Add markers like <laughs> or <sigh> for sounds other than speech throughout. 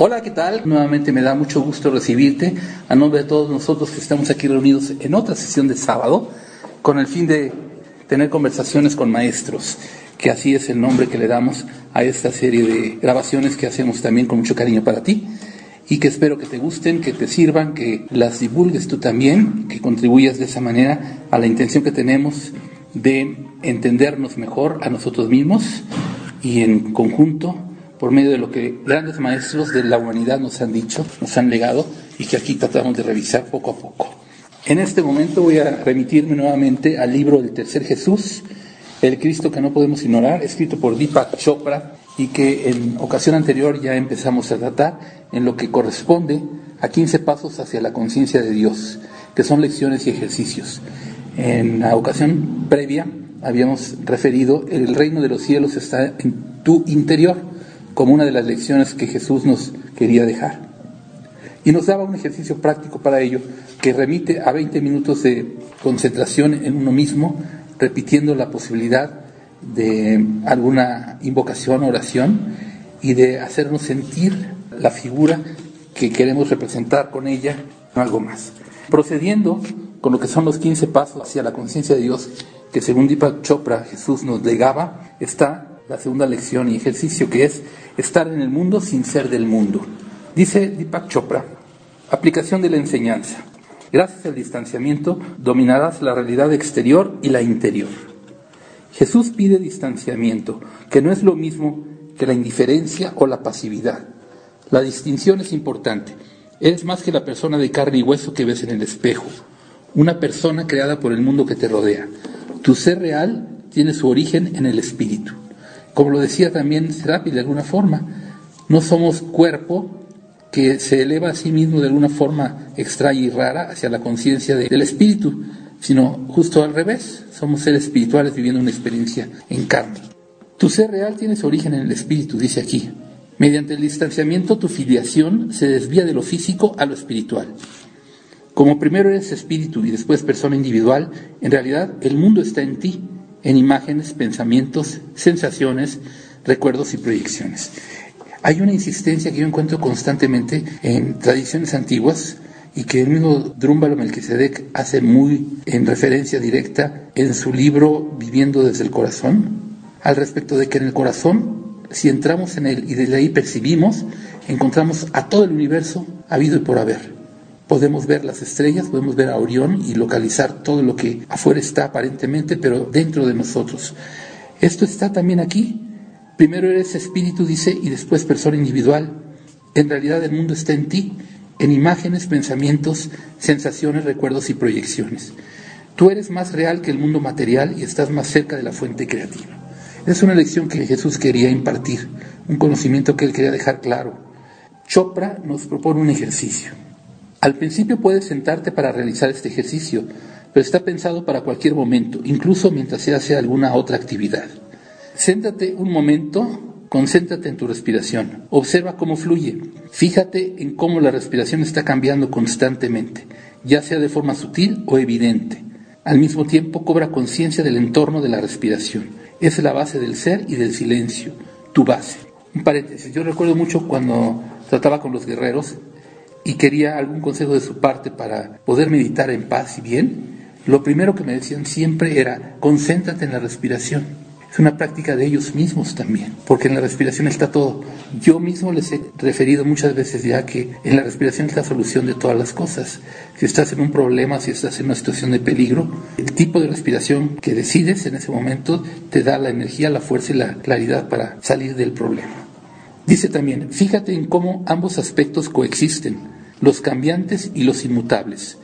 Hola, ¿qué tal? Nuevamente me da mucho gusto recibirte a nombre de todos nosotros que estamos aquí reunidos en otra sesión de sábado con el fin de tener conversaciones con maestros, que así es el nombre que le damos a esta serie de grabaciones que hacemos también con mucho cariño para ti y que espero que te gusten, que te sirvan, que las divulgues tú también, que contribuyas de esa manera a la intención que tenemos de entendernos mejor a nosotros mismos y en conjunto por medio de lo que grandes maestros de la humanidad nos han dicho, nos han legado y que aquí tratamos de revisar poco a poco. En este momento voy a remitirme nuevamente al libro del tercer Jesús, El Cristo que no podemos ignorar, escrito por Deepak Chopra y que en ocasión anterior ya empezamos a tratar en lo que corresponde a 15 pasos hacia la conciencia de Dios, que son lecciones y ejercicios. En la ocasión previa habíamos referido, el reino de los cielos está en tu interior como una de las lecciones que Jesús nos quería dejar. Y nos daba un ejercicio práctico para ello que remite a 20 minutos de concentración en uno mismo, repitiendo la posibilidad de alguna invocación, oración y de hacernos sentir la figura que queremos representar con ella, algo más. Procediendo con lo que son los 15 pasos hacia la conciencia de Dios que según Deepak Chopra Jesús nos legaba, está la segunda lección y ejercicio que es estar en el mundo sin ser del mundo. Dice Deepak Chopra, aplicación de la enseñanza. Gracias al distanciamiento dominarás la realidad exterior y la interior. Jesús pide distanciamiento, que no es lo mismo que la indiferencia o la pasividad. La distinción es importante. Eres más que la persona de carne y hueso que ves en el espejo, una persona creada por el mundo que te rodea. Tu ser real tiene su origen en el espíritu. Como lo decía también Serapi de alguna forma, no somos cuerpo que se eleva a sí mismo de alguna forma extraña y rara hacia la conciencia del espíritu, sino justo al revés, somos seres espirituales viviendo una experiencia en carne. Tu ser real tiene su origen en el espíritu, dice aquí. Mediante el distanciamiento tu filiación se desvía de lo físico a lo espiritual. Como primero eres espíritu y después persona individual, en realidad el mundo está en ti en imágenes, pensamientos, sensaciones, recuerdos y proyecciones. Hay una insistencia que yo encuentro constantemente en tradiciones antiguas y que el mismo Drúmbalo Melquisedec hace muy en referencia directa en su libro Viviendo desde el corazón, al respecto de que en el corazón, si entramos en él y desde ahí percibimos, encontramos a todo el universo habido y por haber podemos ver las estrellas, podemos ver a Orión y localizar todo lo que afuera está aparentemente, pero dentro de nosotros. Esto está también aquí. Primero eres espíritu, dice, y después persona individual. En realidad el mundo está en ti, en imágenes, pensamientos, sensaciones, recuerdos y proyecciones. Tú eres más real que el mundo material y estás más cerca de la fuente creativa. Es una lección que Jesús quería impartir, un conocimiento que él quería dejar claro. Chopra nos propone un ejercicio. Al principio puedes sentarte para realizar este ejercicio, pero está pensado para cualquier momento, incluso mientras se hace alguna otra actividad. Séntate un momento, concéntrate en tu respiración, observa cómo fluye, fíjate en cómo la respiración está cambiando constantemente, ya sea de forma sutil o evidente. Al mismo tiempo cobra conciencia del entorno de la respiración. Es la base del ser y del silencio, tu base. Un paréntesis, yo recuerdo mucho cuando trataba con los guerreros, y quería algún consejo de su parte para poder meditar en paz y bien, lo primero que me decían siempre era, concéntrate en la respiración. Es una práctica de ellos mismos también, porque en la respiración está todo. Yo mismo les he referido muchas veces ya que en la respiración es la solución de todas las cosas. Si estás en un problema, si estás en una situación de peligro, el tipo de respiración que decides en ese momento te da la energía, la fuerza y la claridad para salir del problema. Dice también, fíjate en cómo ambos aspectos coexisten los cambiantes y los inmutables.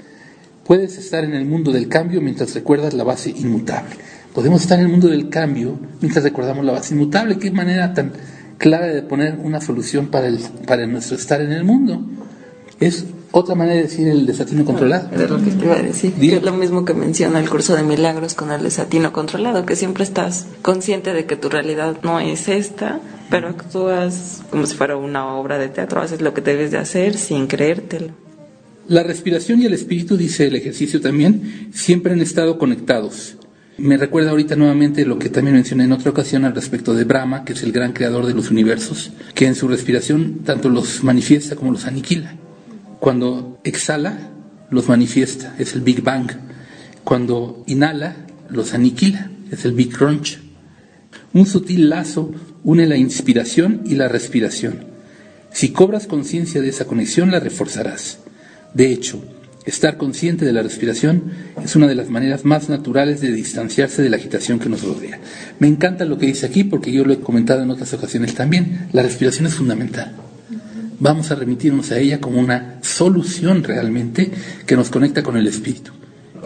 Puedes estar en el mundo del cambio mientras recuerdas la base inmutable. Podemos estar en el mundo del cambio mientras recordamos la base inmutable. Qué manera tan clara de poner una solución para, el, para nuestro estar en el mundo. Es otra manera de decir el desatino controlado. Es lo que te iba a decir. es lo mismo que menciona el curso de milagros con el desatino controlado, que siempre estás consciente de que tu realidad no es esta, pero actúas como si fuera una obra de teatro, haces lo que debes de hacer sin creértelo. La respiración y el espíritu, dice el ejercicio también, siempre han estado conectados. Me recuerda ahorita nuevamente lo que también mencioné en otra ocasión al respecto de Brahma, que es el gran creador de los universos, que en su respiración tanto los manifiesta como los aniquila. Cuando exhala, los manifiesta, es el Big Bang. Cuando inhala, los aniquila, es el Big Crunch. Un sutil lazo une la inspiración y la respiración. Si cobras conciencia de esa conexión, la reforzarás. De hecho, estar consciente de la respiración es una de las maneras más naturales de distanciarse de la agitación que nos rodea. Me encanta lo que dice aquí porque yo lo he comentado en otras ocasiones también. La respiración es fundamental. Vamos a remitirnos a ella como una solución realmente que nos conecta con el espíritu.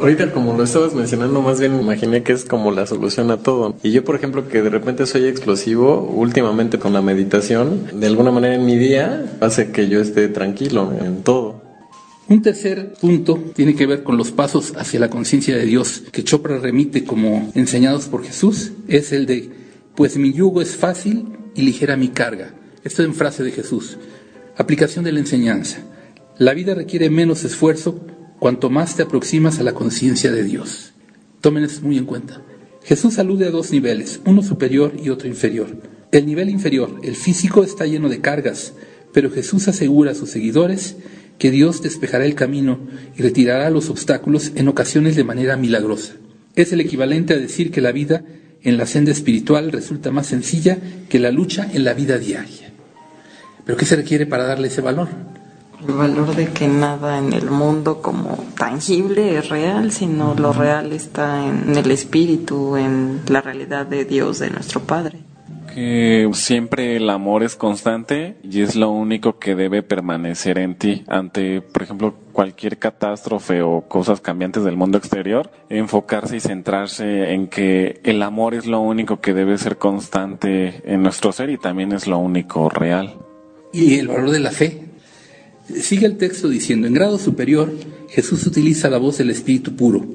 Ahorita como lo estabas mencionando, más bien me imaginé que es como la solución a todo. Y yo, por ejemplo, que de repente soy explosivo, últimamente con la meditación, de alguna manera en mi día hace que yo esté tranquilo en todo. Un tercer punto tiene que ver con los pasos hacia la conciencia de Dios que Chopra remite como enseñados por Jesús, es el de, pues mi yugo es fácil y ligera mi carga. Esto es en frase de Jesús. Aplicación de la enseñanza. La vida requiere menos esfuerzo cuanto más te aproximas a la conciencia de Dios. Tomen muy en cuenta. Jesús alude a dos niveles, uno superior y otro inferior. El nivel inferior, el físico, está lleno de cargas, pero Jesús asegura a sus seguidores que Dios despejará el camino y retirará los obstáculos en ocasiones de manera milagrosa. Es el equivalente a decir que la vida en la senda espiritual resulta más sencilla que la lucha en la vida diaria. ¿Pero qué se requiere para darle ese valor? El valor de que nada en el mundo como tangible es real, sino lo real está en el espíritu, en la realidad de Dios, de nuestro Padre. Que siempre el amor es constante y es lo único que debe permanecer en ti ante, por ejemplo, cualquier catástrofe o cosas cambiantes del mundo exterior, enfocarse y centrarse en que el amor es lo único que debe ser constante en nuestro ser y también es lo único real. Y el valor de la fe, Sigue el texto diciendo, en grado superior, Jesús utiliza la voz del Espíritu puro.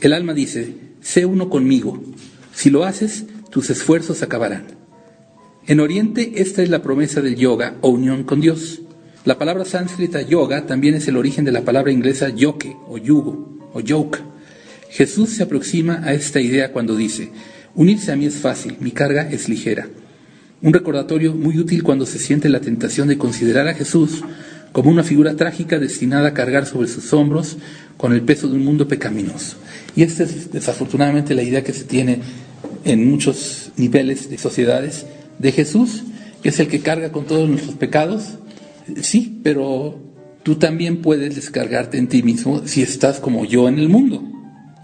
El alma dice, sé uno conmigo. Si lo haces, tus esfuerzos acabarán. En Oriente, esta es la promesa del yoga o unión con Dios. La palabra sánscrita yoga también es el origen de la palabra inglesa yoke o yugo o yoke. Jesús se aproxima a esta idea cuando dice, unirse a mí es fácil, mi carga es ligera. Un recordatorio muy útil cuando se siente la tentación de considerar a Jesús como una figura trágica destinada a cargar sobre sus hombros con el peso de un mundo pecaminoso. Y esta es desafortunadamente la idea que se tiene en muchos niveles de sociedades de Jesús, que es el que carga con todos nuestros pecados. Sí, pero tú también puedes descargarte en ti mismo si estás como yo en el mundo.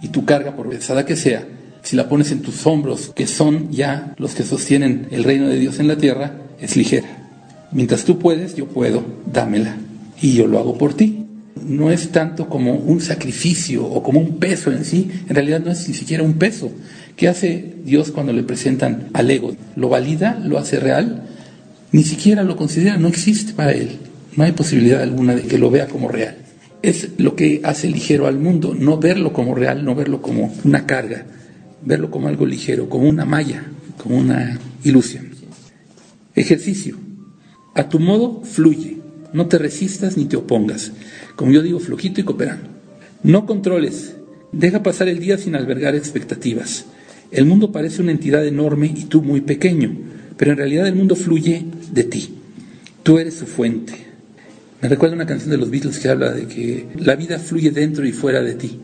Y tu carga, por pesada que sea, si la pones en tus hombros, que son ya los que sostienen el reino de Dios en la tierra, es ligera. Mientras tú puedes, yo puedo, dámela. Y yo lo hago por ti. No es tanto como un sacrificio o como un peso en sí, en realidad no es ni siquiera un peso. ¿Qué hace Dios cuando le presentan al ego? ¿Lo valida? ¿Lo hace real? Ni siquiera lo considera, no existe para él. No hay posibilidad alguna de que lo vea como real. Es lo que hace ligero al mundo, no verlo como real, no verlo como una carga, verlo como algo ligero, como una malla, como una ilusión. Ejercicio. A tu modo, fluye. No te resistas ni te opongas. Como yo digo, flojito y cooperando. No controles. Deja pasar el día sin albergar expectativas. El mundo parece una entidad enorme y tú muy pequeño, pero en realidad el mundo fluye de ti. Tú eres su fuente. Me recuerda una canción de los Beatles que habla de que la vida fluye dentro y fuera de ti.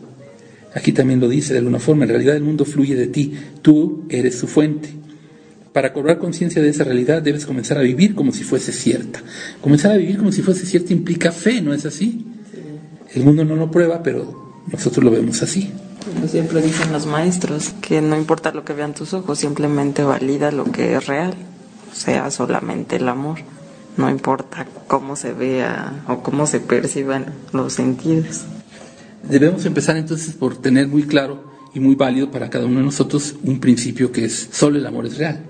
Aquí también lo dice de alguna forma, en realidad el mundo fluye de ti, tú eres su fuente. Para cobrar conciencia de esa realidad debes comenzar a vivir como si fuese cierta. Comenzar a vivir como si fuese cierta implica fe, ¿no es así? El mundo no lo prueba, pero nosotros lo vemos así. Como siempre dicen los maestros, que no importa lo que vean tus ojos, simplemente valida lo que es real, o sea, solamente el amor. No importa cómo se vea o cómo se perciban los sentidos. Debemos empezar entonces por tener muy claro y muy válido para cada uno de nosotros un principio que es solo el amor es real.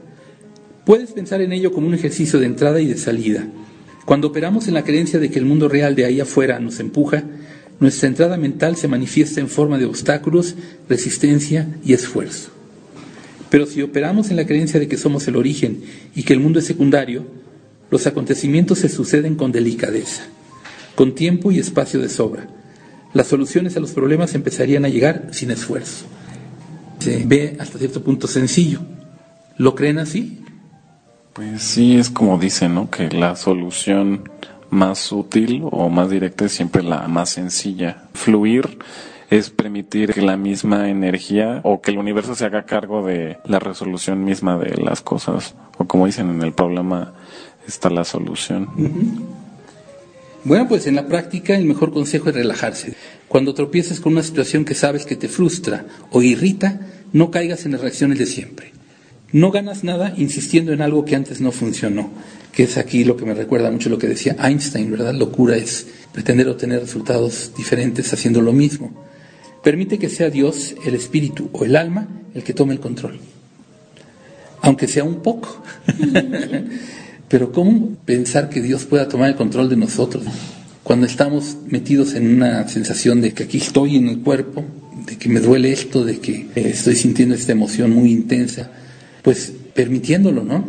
Puedes pensar en ello como un ejercicio de entrada y de salida. Cuando operamos en la creencia de que el mundo real de ahí afuera nos empuja, nuestra entrada mental se manifiesta en forma de obstáculos, resistencia y esfuerzo. Pero si operamos en la creencia de que somos el origen y que el mundo es secundario, los acontecimientos se suceden con delicadeza, con tiempo y espacio de sobra. Las soluciones a los problemas empezarían a llegar sin esfuerzo. se ve hasta cierto punto sencillo. ¿Lo creen así? Pues sí, es como dicen, ¿no? Que la solución más útil o más directa es siempre la más sencilla. Fluir es permitir que la misma energía o que el universo se haga cargo de la resolución misma de las cosas. O como dicen en el problema está la solución. Bueno, pues en la práctica el mejor consejo es relajarse. Cuando tropieces con una situación que sabes que te frustra o irrita, no caigas en las reacciones de siempre. No ganas nada insistiendo en algo que antes no funcionó, que es aquí lo que me recuerda mucho lo que decía Einstein, ¿verdad? Locura es pretender obtener resultados diferentes haciendo lo mismo. Permite que sea Dios, el espíritu o el alma el que tome el control. Aunque sea un poco. <laughs> Pero ¿cómo pensar que Dios pueda tomar el control de nosotros cuando estamos metidos en una sensación de que aquí estoy en el cuerpo, de que me duele esto, de que eh, estoy sintiendo esta emoción muy intensa? Pues permitiéndolo, ¿no?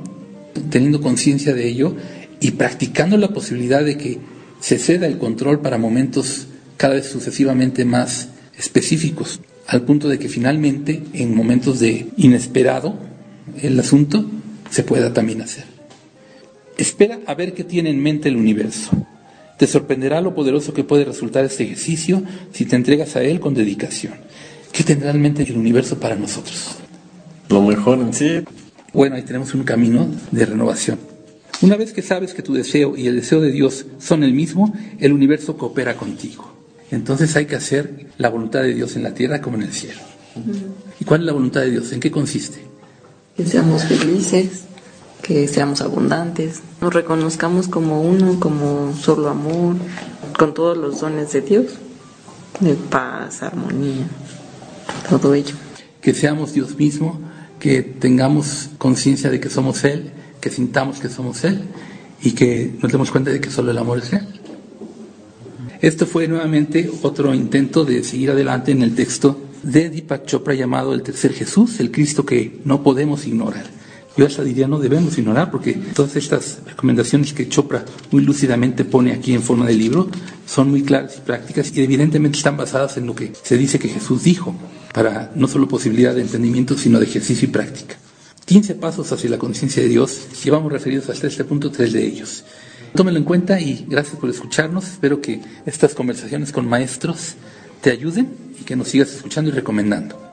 Teniendo conciencia de ello y practicando la posibilidad de que se ceda el control para momentos cada vez sucesivamente más específicos, al punto de que finalmente, en momentos de inesperado, el asunto se pueda también hacer. Espera a ver qué tiene en mente el universo. Te sorprenderá lo poderoso que puede resultar este ejercicio si te entregas a él con dedicación. ¿Qué tendrá en mente el universo para nosotros? Lo mejor en sí. Bueno, ahí tenemos un camino de renovación. Una vez que sabes que tu deseo y el deseo de Dios son el mismo, el universo coopera contigo. Entonces hay que hacer la voluntad de Dios en la tierra como en el cielo. ¿Y cuál es la voluntad de Dios? ¿En qué consiste? Que seamos felices, que seamos abundantes, nos reconozcamos como uno, como solo amor, con todos los dones de Dios, de paz, armonía, todo ello. Que seamos Dios mismo, que tengamos conciencia de que somos Él, que sintamos que somos Él y que nos demos cuenta de que solo el amor es Él. Esto fue nuevamente otro intento de seguir adelante en el texto de Deepak Chopra llamado El Tercer Jesús, el Cristo que no podemos ignorar. Yo hasta diría no debemos ignorar porque todas estas recomendaciones que Chopra muy lúcidamente pone aquí en forma de libro son muy claras y prácticas y evidentemente están basadas en lo que se dice que Jesús dijo, para no solo posibilidad de entendimiento, sino de ejercicio y práctica. 15 pasos hacia la conciencia de Dios, llevamos referidos hasta este punto, tres de ellos. Tómelo en cuenta y gracias por escucharnos. Espero que estas conversaciones con maestros te ayuden y que nos sigas escuchando y recomendando.